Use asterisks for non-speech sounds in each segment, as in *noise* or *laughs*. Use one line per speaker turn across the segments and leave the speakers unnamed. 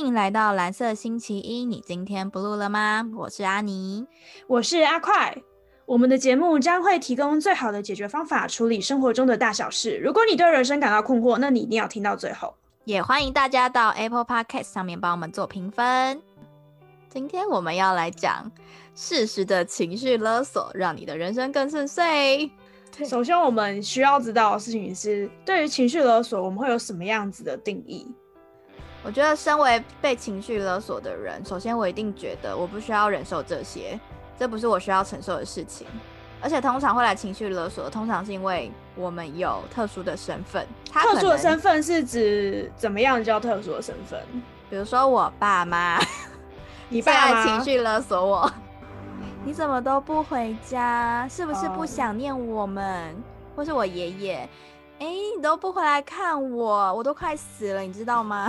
欢迎来到蓝色星期一，你今天 blue 了吗？我是阿妮，
我是阿快。我们的节目将会提供最好的解决方法，处理生活中的大小事。如果你对人生感到困惑，那你一定要听到最后。
也欢迎大家到 Apple Podcast 上面帮我们做评分。今天我们要来讲适时的情绪勒索，让你的人生更顺遂。
首先，我们需要知道的事情是，对于情绪勒索，我们会有什么样子的定义？
我觉得，身为被情绪勒索的人，首先我一定觉得我不需要忍受这些，这不是我需要承受的事情。而且，通常会来情绪勒索，通常是因为我们有特殊的身份。
他特殊的身份是指怎么样叫特殊的身份？
比如说我爸妈，
你爸
妈情绪勒索我，*laughs* 你怎么都不回家？是不是不想念我们？或是我爷爷，哎，你都不回来看我，我都快死了，你知道吗？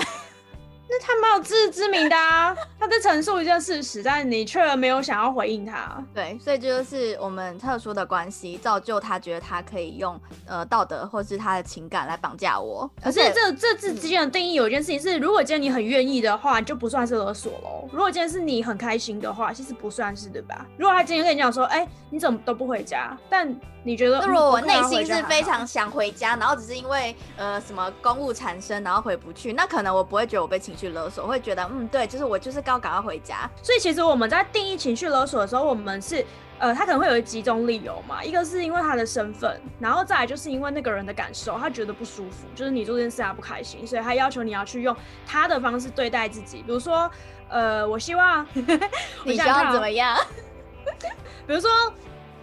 那他蛮有自知之明的啊，他在陈述一件事实，但你却没有想要回应他。
对，所以这就是我们特殊的关系，造就他觉得他可以用呃道德或是他的情感来绑架我。
可是这这字之间的定义有一件事情是，如果今天你很愿意的话，就不算是勒索喽。如果今天是你很开心的话，其实不算是，对吧？如果他今天跟你讲说，哎，你怎么都不回家，但你觉得，
如果我内心是非常想回家，然后只是因为呃什么公务缠身，然后回不去，那可能我不会觉得我被情绪勒索，会觉得嗯对，就是我就是刚赶快回家。
所以其实我们在定义情绪勒索的时候，我们是呃他可能会有几种理由嘛，一个是因为他的身份，然后再来就是因为那个人的感受，他觉得不舒服，就是你做这件事他不开心，所以他要求你要去用他的方式对待自己，比如说呃我希望 *laughs*
你希望怎么样？*laughs*
比如说。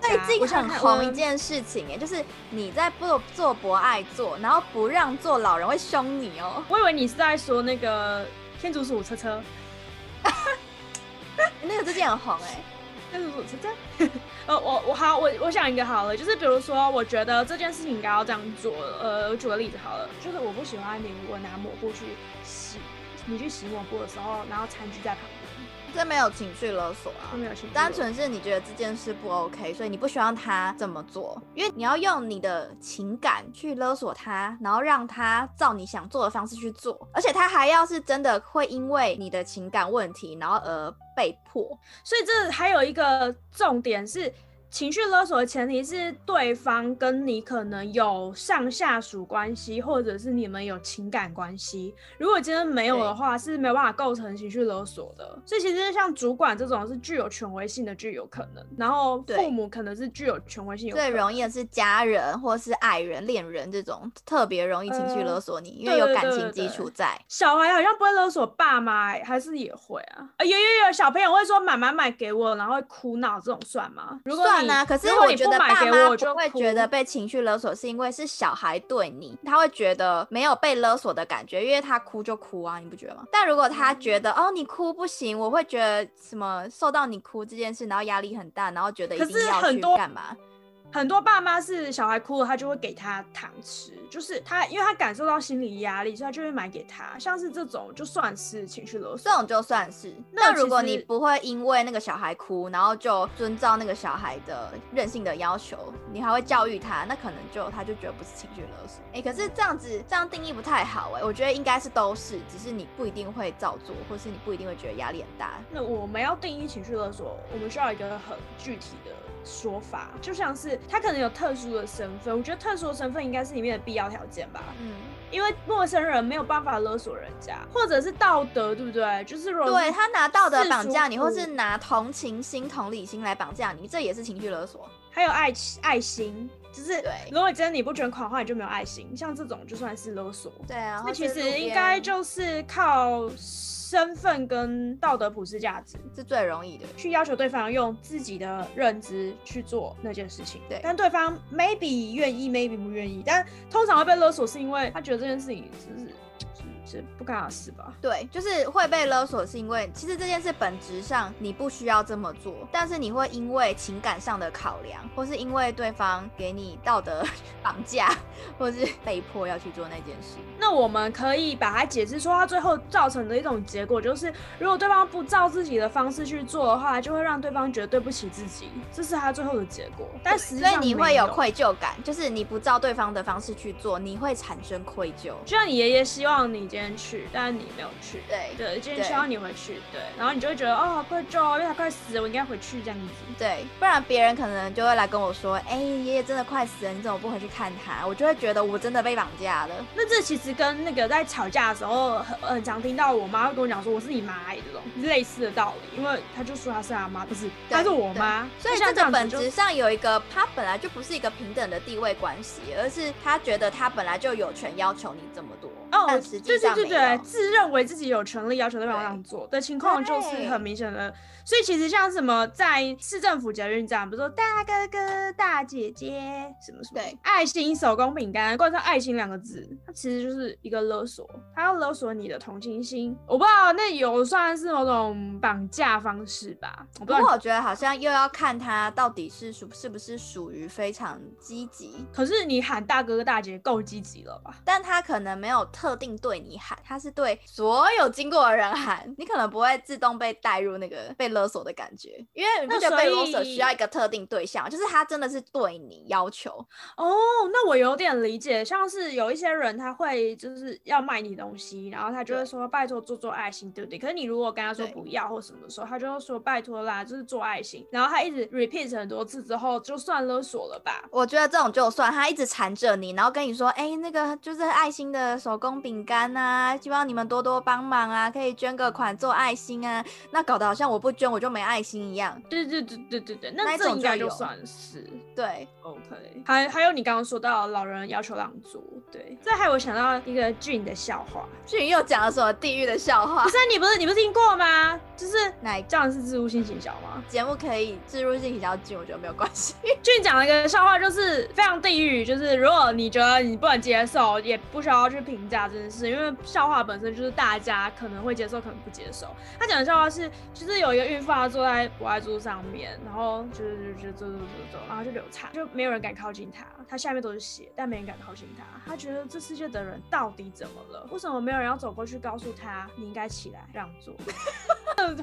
*laughs*
最近很红一件事情哎，就是你在做做博爱做，然后不让做老人会凶你哦。
我以为你是在说那个天竺鼠车车，*laughs*
那个最近很红哎，
天竺鼠车车。*laughs* 呃，我我好，我我想一个好了，就是比如说，我觉得这件事情应该要这样做。呃，我举个例子好了，就是我不喜欢你如果拿抹布去洗，你去洗抹布的时候，然后餐具在旁边。
这没有情绪勒索啊，
没有情绪，
单纯是你觉得这件事不 OK，所以你不希望他这么做，因为你要用你的情感去勒索他，然后让他照你想做的方式去做，而且他还要是真的会因为你的情感问题，然后而被迫，
所以这还有一个重点是。情绪勒索的前提是对方跟你可能有上下属关系，或者是你们有情感关系。如果今天没有的话，是没有办法构成情绪勒索的。所以其实像主管这种是具有权威性的，具有可能。然后父母可能是具有权威性。
最容易的是家人或是爱人、恋人这种特别容易情绪勒索你，因为有感情基础在。
小孩好像不会勒索爸妈，还是也会啊？有有有，小朋友会说买买买给我，然后会哭闹，这种算吗？如果
啊，可是我觉得爸妈不会觉得被情绪勒索，是因为是小孩对你，他会觉得没有被勒索的感觉，因为他哭就哭啊，你不觉得吗？但如果他觉得哦你哭不行，我会觉得什么受到你哭这件事，然后压力很大，然后觉得一定要去干嘛？
很多爸妈是小孩哭了，他就会给他糖吃，就是他，因为他感受到心理压力，所以他就会买给他。像是这种就算是情绪勒索，
这种就算是。那如果你不会因为那个小孩哭，然后就遵照那个小孩的任性的要求，你还会教育他，那可能就他就觉得不是情绪勒索。哎，可是这样子这样定义不太好哎，我觉得应该是都是，只是你不一定会照做，或是你不一定会觉得压力很大。
那我们要定义情绪勒索，我们需要一个很具体的。说法就像是他可能有特殊的身份，我觉得特殊的身份应该是里面的必要条件吧。嗯，因为陌生人没有办法勒索人家，或者是道德，对不对？就是如果
对他拿道德绑架你，或是拿同情心、同理心来绑架你，这也是情绪勒索。
还有爱爱心，就是如果真的你不捐款的话，你就没有爱心，像这种就算是勒索。
对啊，
那其实应该就是靠。身份跟道德普世价值
是最容易的，
去要求对方用自己的认知去做那件事情。
对，
但对方 maybe 愿意，maybe 不愿意，但通常会被勒索，是因为他觉得这件事情是是。是不干的事吧？
对，就是会被勒索，是因为其实这件事本质上你不需要这么做，但是你会因为情感上的考量，或是因为对方给你道德 *laughs* 绑架，或是被迫要去做那件事。
那我们可以把它解释说，它最后造成的一种结果就是，如果对方不照自己的方式去做的话，就会让对方觉得对不起自己，这是他最后的结果。但实际上，
所以你会有愧疚感，就是你不照对方的方式去做，你会产生愧疚。
就像你爷爷希望你。今天去，但是你没有去。
对
对，今天
对
希望你回去。对，然后你就会觉得哦，好愧疚哦，因为他快死了，我应该回去这样子。
对，不然别人可能就会来跟我说，哎、爷爷真的快死了，你怎么不回去看他？我就会觉得我真的被绑架了。
那这其实跟那个在吵架的时候很很常听到我妈会跟我讲说我是你妈欸这种类似的道理，因为他就说他是他妈，不是
对
她是我妈，
所以
像
这个本质上有一个，他本来就不是一个平等的地位关系，而是他觉得他本来就有权要求你这么多，
哦对对对对，自认为自己有权利要求对方这样做的情况，就是很明显的。所以其实像什么在市政府捷运站，比如说大哥哥、大姐姐什么什么，
对，
爱心手工饼干冠上“爱心”两个字，它其实就是一个勒索，他要勒索你的同情心。我不知道那有算是某种绑架方式吧？不
过我觉得好像又要看他到底是属是不是属于非常积极，
可是你喊大哥哥大姐够积极了吧？
但他可能没有特定对你喊，他是对所有经过的人喊，你可能不会自动被带入那个被勒索的感觉，因为你不
那
觉得被勒索需要一个特定对象，就是他真的是对你要求，
哦，那我有点理解，像是有一些人他会就是要卖你东西，然后他就会说拜托做做爱心，对不对？可是你如果跟他说不要或什么的时候，他就会说拜托啦，就是做爱心，然后他一直 repeat 很多次之后，就算勒索了吧？
我觉得这种就算他一直缠着你，然后跟你说，哎、那个就是爱心的手工饼干啊，希望你们多多帮忙啊，可以捐个款做爱心啊，那搞得好像我不捐我就没爱心一样。
对对对对对对，
那
这应该就算是。
对
，OK，还还有你刚刚说到老人要求让座，对，这还有我想到一个俊的笑话，
俊又讲了什么地狱的笑话
不？是你不是你不是听过吗？就是
哪一
这样是自入性行销吗？
节目可以置入性比较近，我觉得没有关系。*laughs*
俊讲了一个笑话，就是非常地狱，就是如果你觉得你不能接受，也不需要去评价这件事，因为笑话本身就是大家可能会接受，可能不接受。他讲的笑话是，就是有一个孕妇她坐在博爱座上面，然后就是就就走走走走，然后就流产，就没有人敢靠近她，她下面都是血，但没人敢靠近她。她觉得这世界的人到底怎么了？为什么没有人要走过去告诉她你应该起来让座？*laughs*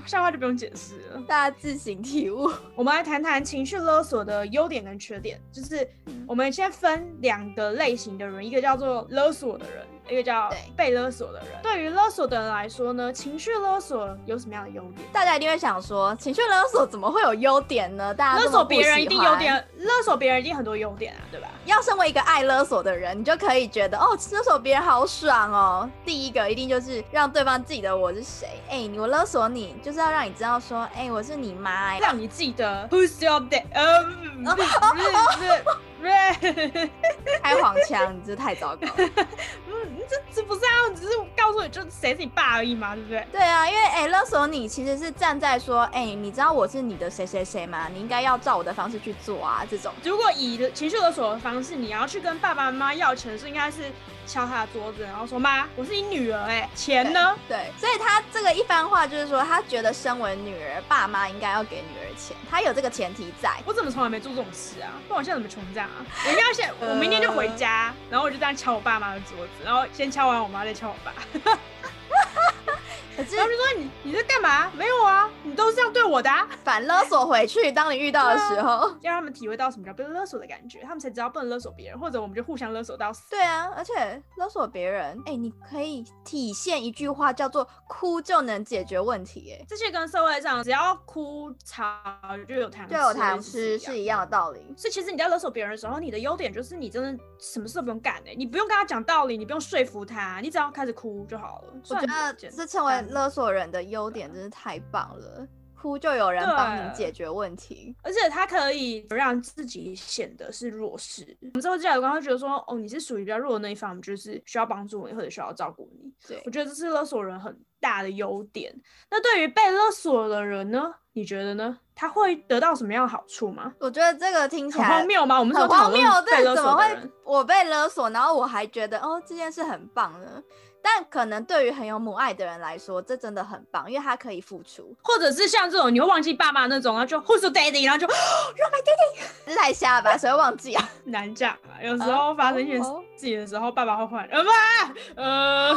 笑话就不用解释了。
大家自行体悟。
我们来谈谈情绪勒索的优点跟缺点。就是我们先分两个类型的人，一个叫做勒索的人，一个叫
对
被勒索的人。对于勒索的人来说呢，情绪勒索有什么样的优点？
大家一定会想说，情绪勒索怎么会有优点呢？大家
勒索别人一。定有点，勒索别人一定很多优点啊，对吧？
要身为一个爱勒索的人，你就可以觉得哦，勒索别人好爽哦。第一个一定就是让对方记得我是谁。哎、你我勒索你，就是要让你知道说，哎、我是你妈、哎
让你记得 Who's your dad？呃，不是不是不是不是，*laughs*
开黄腔，你这太糟糕了。*laughs*
嗯，这这不是啊，只是告诉你就谁是你爸而已嘛，对不对？
对啊，因为哎、勒索你其实是站在说，哎、你知道我是你的谁谁谁吗？你应该要照我的方式去做啊，这种。
如果以情绪勒索的方式，你要去跟爸爸妈妈要钱是，应该是敲他的桌子，然后说：“妈，我是你女儿、哎，钱呢 *laughs*
对，所以他这个一番话就是说，他觉得身为女儿，爸妈应该要给女儿钱，他有这个前提在？”。
我怎么从来没做这种事啊？不然我现在怎么穷这样啊？*laughs* 我应该先，我明天就回家，然后我就这样敲我爸妈的桌子，然后先敲完我妈，再敲我爸，
可是
然后就说你你在干嘛？没有啊，你都是这样对我的、啊，
反勒索回去，当你遇到的时候，
让他们体会到什么叫被勒索的感觉，他们才知道不能勒索别人，或者我们就互相勒索到死。
对啊，而且勒索别人，哎、你可以体现一句话叫做“哭就能解决问题”，哎，
这些跟社会上只要哭吵就有糖
就有糖
吃
吃是一样的道理。
所以其实你在勒索别人的时候，你的优点就是你真的什么事都不用干哎、你不用跟他讲道理，你不用说服他，你只要开始哭就好了。
我觉得
这
这成为勒索人的优点真是太棒了，哭就有人帮你解决问题。
而且他可以让自己显得是弱势。我们之后价值观会觉得说，哦，你是属于比较弱的那一方，我们就是需要帮助你或者需要照顾你。
对
我，觉得这是勒索人很大的优点。那对于被勒索的人呢？你觉得呢？他会得到什么样的好处吗？
我觉得这个听起
很
来
荒谬吗？我们是
荒谬，这怎么会。我被勒索，然后我还觉得哦这件事很棒呢？但可能对于很有母爱的人来说，这真的很棒，因为他可以付出。
或者是像这种你会忘记爸妈那种，然后就 Who's your daddy，然后就
这太瞎了吧？谁会忘记啊？*laughs*
难讲啊。有时候发生一件
哦哦
事情的时候，爸爸会换，呃不，呃，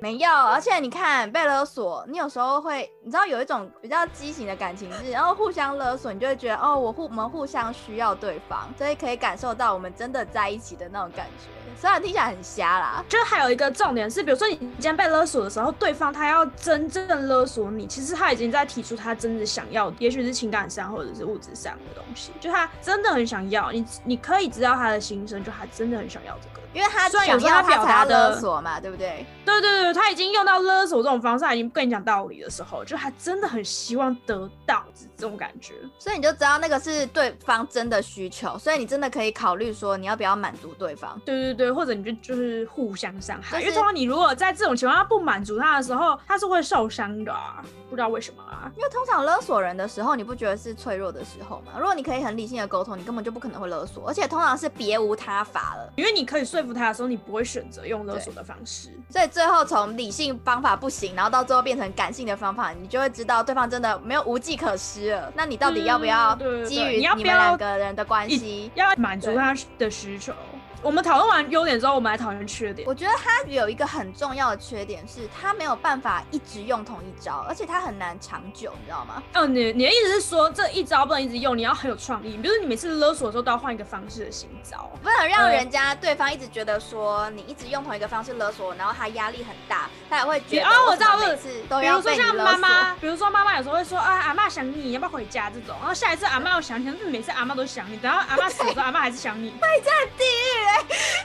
没有，而且你看被勒索，你有时候会，你知道有一种比较畸形的感情是，然后互相勒索，你就会觉得哦，我互我们互相需要对方，所以可以感受到我们真的在一起的那种感觉。虽然听起来很瞎啦，
就还有一个重点是，比如说你今天被勒索的时候，对方他要真正勒索你，其实他已经在提出他真的想要，也许是情感上或者是物质上的东西，就他真的很想要你，你可以知道他的心声，就他真的很想要这个，
因为他
虽然有时候他表
达
的
勒索嘛，对不对？
对对对，他已经用到勒索这种方式，他已经不跟你讲道理的时候，就他真的很希望得到这种感觉，
所以你就知道那个是对方真的需求，所以你真的可以考虑说你要不要满足对方。
对对对，或者你就就是。互相伤害，
就是
因为通常你如果在这种情况下不满足他的时候，他是会受伤的啊，不知道为什么啊。
因为通常勒索人的时候，你不觉得是脆弱的时候吗？如果你可以很理性的沟通，你根本就不可能会勒索，而且通常是别无他法了。
因为你可以说服他的时候，你不会选择用勒索的方式。
所以最后从理性方法不行，然后到最后变成感性的方法，你就会知道对方真的没有无计可施了。那你到底要不要基于你们两个人的关系，
要满足他的需求？我们讨论完优点之后，我们来讨论缺点。
我觉得他有一个很重要的缺点是，他没有办法一直用同一招，而且他很难长久，你知道吗？
哦，你你的意思是说，这一招不能一直用，你要很有创意。比如你每次勒索的时候都要换一个方式的新招，
不能让人家对方一直觉得说你一直用同一个方式勒索，然后他压力很大，他也会觉得。哦，
我知道，
每次都要
被勒索。比如说像妈妈，比如说妈妈有时候会说啊，阿妈想你，要不要回家这种。然后下一次阿妈又想你，每次阿妈都想你，等到阿妈死了，阿妈还是想你。*laughs*
会在地狱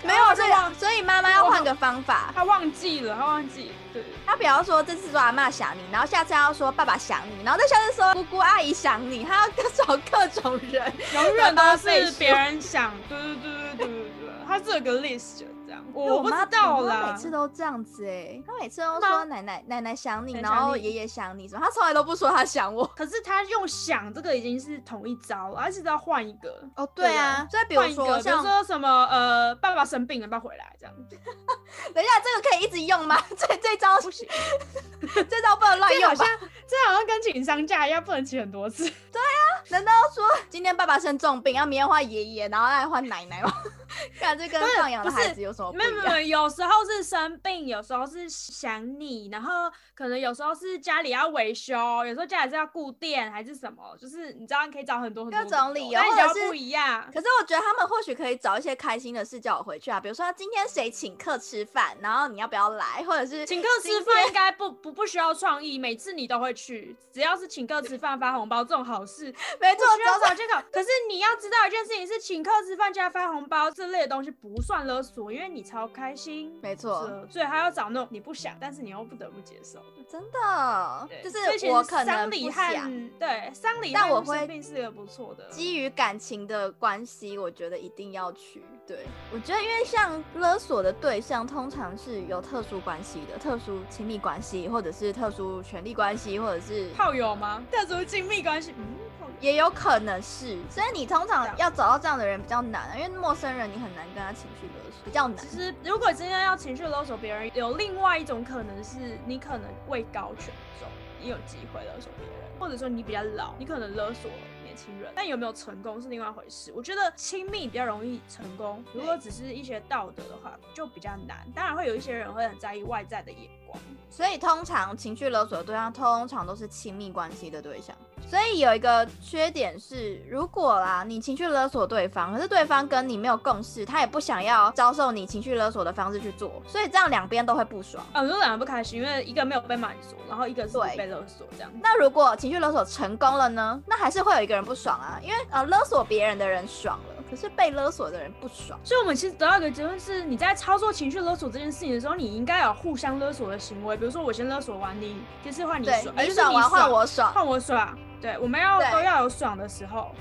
没有。这样，所以妈妈要换个方法。
她忘记了，她忘记。对，
她比方说这次说阿妈想你，然后下次要说爸爸想你，然后再下次说姑姑阿姨想你，她要找各种人，
永远都是别人想。对对对对对对对，她是有个 list。我不知道啦，
他每次都这样子哎，他每次都说奶奶奶奶想你，然后爷爷想你，什么他从来都不说他想我。
可是他用想这个已经是同一招了，而且要换一个
哦。对啊，所以比如说
比如说什么呃，爸爸生病了，要回来这样。*laughs*
等一下，这个可以一直用吗？*laughs* 这这招
不行，
这招不能乱用
吧？这好像跟请丧假一样，不能请很多次。
对啊，难道说今天爸爸生重病，要明天换爷爷，然后再换奶奶吗？*laughs* 看这跟放养的孩子有什么不一样？
没有没有，有时候是生病，有时候是想你，然后可能有时候是家里要维修，有时候家里是要顾店还是什么，就是你知道你可以找很多很多
各种理由，
或者是不一样。
可是我觉得他们或许可以找一些开心的事叫我回去啊，比如说今天谁请客吃饭，然后你要不要来，或者是
请客吃饭应该不不不需要创意，每次你都会去，只要是请客吃饭发红包这种好事，*laughs*
没错，
需要找借口。可是你要知道一件事情是请客吃饭加发红包这类的东西不算勒索，因为你超开心，
没错，
所以他要找那种你不想，但是你又不得不接受的，
真的，就是我可能
不
想，
对，丧礼，
但我会
是个不错的，
基于感情的关系，我觉得一定要去。对，我觉得因为像勒索的对象通常是有特殊关系的，特殊亲密关系，或者是特殊权利关系，或者是
炮友吗？特殊亲密关系，嗯，
也有可能是，所以你通常要找到这样的人比较难，因为陌生人你很难跟他情绪勒索，比较难。
其实如果今天要情绪勒索别人，有另外一种可能是你可能位高权重，你有机会勒索别人，或者说你比较老，你可能勒索。年轻人，但有没有成功是另外一回事。我觉得亲密比较容易成功，如果只是一些道德的话，就比较难。当然会有一些人会很在意外在的眼光，
所以通常情绪勒索的对象通常都是亲密关系的对象。所以有一个缺点是，如果啦你情绪勒索对方，可是对方跟你没有共识，他也不想要遭受你情绪勒索的方式去做，所以这样两边都会不爽。
啊，如果两个不开心，因为一个没有被满足，然后一个是被勒索这样。
那如果情绪勒索成功了呢？那还是会有一个人不爽啊，因为呃勒索别人的人爽了，可是被勒索的人不爽。
所以我们其实得到一个结论是，你在操作情绪勒索这件事情的时候，你应该有互相勒索的行为，比如说我先勒索完你，就是换你爽，
你爽完换我爽，
换我爽。对，我们要都要有爽的时候，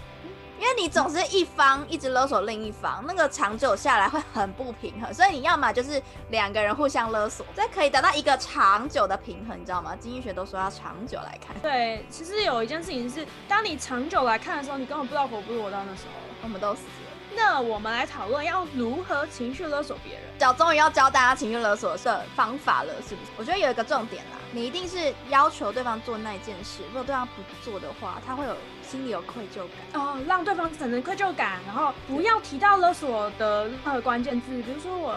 因为你总是一方一直勒索另一方，那个长久下来会很不平衡。所以你要么就是两个人互相勒索，这可以达到一个长久的平衡，你知道吗？经济学都说要长久来看。
对，其实有一件事情是，当你长久来看的时候，你根本不知道活不活到那时候，
我们都死。
那我们来讨论要如何情绪勒索别人。
小终于要教大家情绪勒索的方法了，是不是？我觉得有一个重点啦，你一定是要求对方做那件事，如果对方不做的话，他会有心里有愧疚感。
哦，让对方产生愧疚感，然后不要提到勒索的任何关键字，比如说我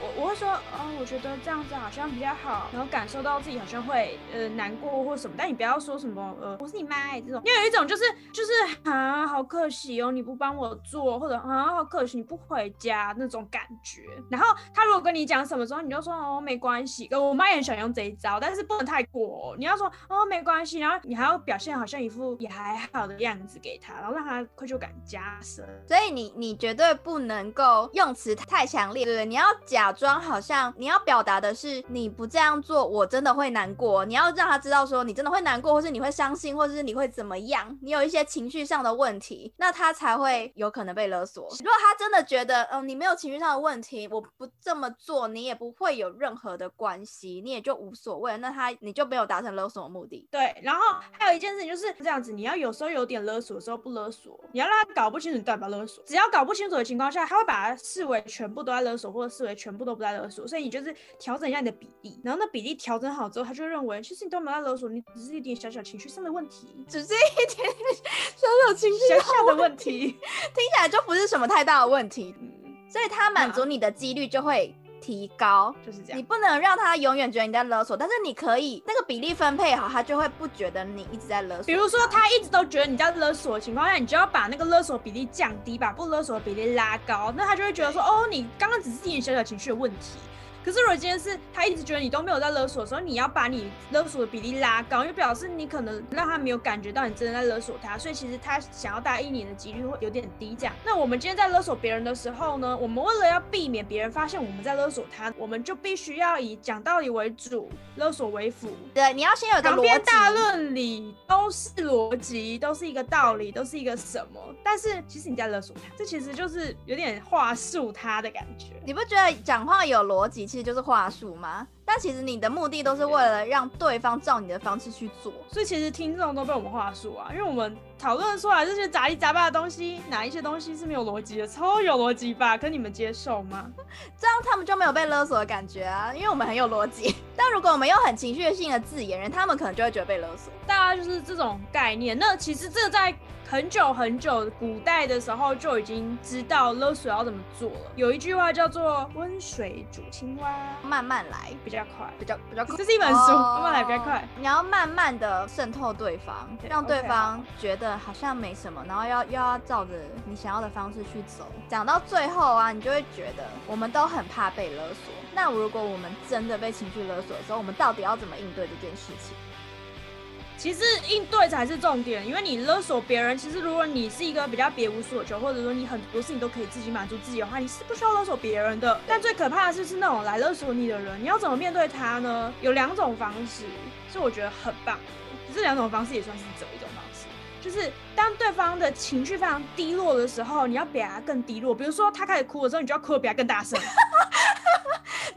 我我会说哦，我觉得这样子好像比较好，然后感受到自己好像会呃难过或什么，但你不要说什么呃我是你妈这种，因为有一种就是就是啊好可惜哦你不帮我做，或者啊好可惜你不回家那种感觉，然后他如果跟你讲什么时候，你就说哦没关系，我妈也很喜欢用这一招，但是不能太过，你要说哦没关系，然后你还要表现好像一副也还好的。样子给他，然后让他愧疚感加深。
所以你你绝对不能够用词太强烈，对不对？你要假装好像你要表达的是你不这样做，我真的会难过。你要让他知道说你真的会难过，或是你会伤心，或者是你会怎么样？你有一些情绪上的问题，那他才会有可能被勒索。如果他真的觉得，嗯，你没有情绪上的问题，我不这么做，你也不会有任何的关系，你也就无所谓。那他你就没有达成勒索的目的。
对，然后还有一件事情就是这样子，你要有时候有点勒索的时候不勒索，你要让他搞不清楚你代表勒索。只要搞不清楚的情况下，他会把它视为全部都在勒索，或者视为全部都不在勒索。所以你就是调整一下你的比例，然后那比例调整好之后，他就认为其实你都没有在勒索，你只是一点小小情绪上的问题，*laughs*
只是一点小小情绪
小小的问题，听
起来就不是什么太大的问题。所以他满足你的几率就会。提高
就是这样，
你不能让他永远觉得你在勒索，但是你可以那个比例分配好，他就会不觉得你一直在勒索。
比如说他一直都觉得你在勒索的情况下，你就要把那个勒索比例降低，把不勒索的比例拉高，那他就会觉得说，哦，你刚刚只是一点小小情绪的问题。可是如果今天是他一直觉得你都没有在勒索的时候，你要把你勒索的比例拉高，因为表示你可能让他没有感觉到你真的在勒索他，所以其实他想要答应你的几率会有点低。这样，那我们今天在勒索别人的时候呢，我们为了要避免别人发现我们在勒索他，我们就必须要以讲道理为主，勒索为辅。
对，你要先有个
逻辑。大论理都是逻辑，都是一个道理，都是一个什么？但是其实你在勒索他，这其实就是有点话术他的感觉。
你不觉得讲话有逻辑？其实就是话术嘛？但其实你的目的都是为了让对方照你的方式去做，
所以其实听众都被我们话术啊，因为我们讨论出来这些杂七杂八的东西，哪一些东西是没有逻辑的，超有逻辑吧？可你们接受吗？
这样他们就没有被勒索的感觉啊，因为我们很有逻辑。但如果我们用很情绪性的字眼，人他们可能就会觉得被勒索。
大家就是这种概念。那其实这在很久很久古代的时候就已经知道勒索要怎么做了。有一句话叫做“温水煮青蛙”，
慢慢来
比较快，
比较比较快。
这是一本书，慢慢来比较快。
你要慢慢的渗透对方，让对方觉得好像没什么，然后要又要照着你想要的方式去走。讲到最后啊，你就会觉得我们都很怕被勒索。那如果我们真的被情绪勒索的时候，我们到底要怎么应对这件事情？
其实应对才是重点，因为你勒索别人，其实如果你是一个比较别无所求，或者说你很多事情都可以自己满足自己的话，你是不需要勒索别人的。但最可怕的是，是那种来勒索你的人，你要怎么面对他呢？有两种方式，是我觉得很棒。这两种方式也算是走一种方式，就是当对方的情绪非常低落的时候，你要比他更低落。比如说他开始哭的时候，你就要哭的比他更大声。*laughs*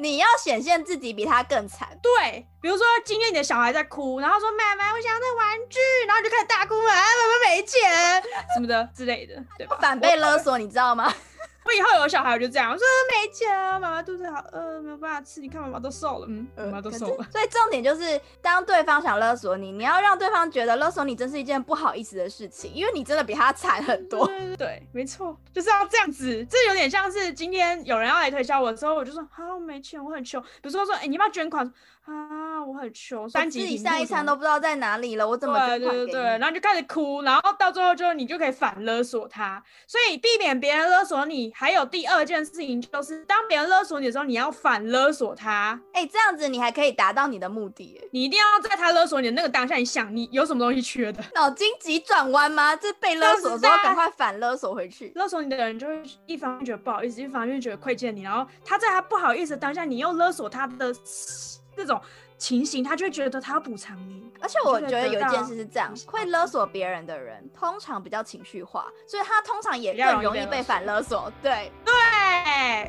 你要显现自己比他更惨，
对，比如说今天你的小孩在哭，然后说妈妈，我想要那玩具，然后你就开始大哭啊，妈妈没钱 *laughs* 什么的之类的，对吧？
反被勒索，你知道吗？*laughs*
我以后有小孩，我就这样我说没钱啊，妈妈肚子好饿，没有办法吃。你看妈妈都瘦了，嗯，妈妈都瘦了。
所以重点就是，当对方想勒索你，你要让对方觉得勒索你真是一件不好意思的事情，因为你真的比他惨很多。
对，没错，就是要这样子。这有点像是今天有人要来推销我的时候，我就说好没钱，我很穷。比如说说，哎，你要不要捐款？啊，我很穷，
自己下一餐都不知道在哪里了，我怎么
对对对，然后就开始哭，然后到最后就你就可以反勒索他，所以避免别人勒索你，还有第二件事情就是，当别人勒索你的时候，你要反勒索他，
哎，这样子你还可以达到你的目的，
你一定要在他勒索你的那个当下，你想你有什么东西缺的，
脑筋急转弯吗？这被勒索之后赶快反勒索回去，
勒索你的人就会一方面觉得不好意思，一方面觉得亏欠你，然后他在他不好意思的当下，你又勒索他的。这种情形，他就会觉得他要补偿你。
而且我觉得有一件事是这样，会勒索别人的人，通常比较情绪化，所以他通常也更容易被反勒索。对
对，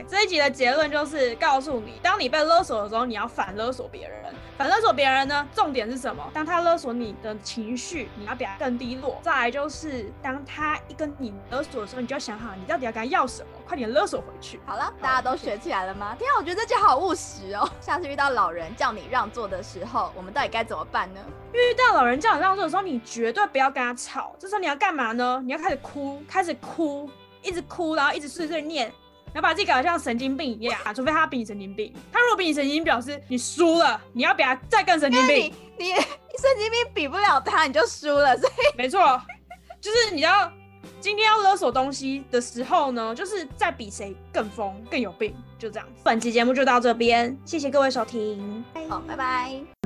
这一集的结论就是告诉你，当你被勒索的时候，你要反勒索别人。反勒索别人呢，重点是什么？当他勒索你的情绪，你要比他更低落。再来就是，当他一跟你勒索的时候，你就要想好，你到底要跟他要什么，快点勒索回去。
好了，大家都学起来了吗？天啊，我觉得这句好务实哦。下次遇到老人叫你让座的时候，我们到底该怎么办呢？
遇到老人叫你让座的时候，你绝对不要跟他吵。这时候你要干嘛呢？你要开始哭，开始哭，一直哭，然后一直碎碎念。你要把自己搞得像神经病一样，除非他比你神经病。他如果比你神经病，表示你输了，你要比他再更神经病。
你你神经病比不了他，你就输了。所以
没错，就是你要今天要勒索东西的时候呢，就是在比谁更疯、更有病，就这样。本期节目就到这边，谢谢各位收听，
好，拜拜。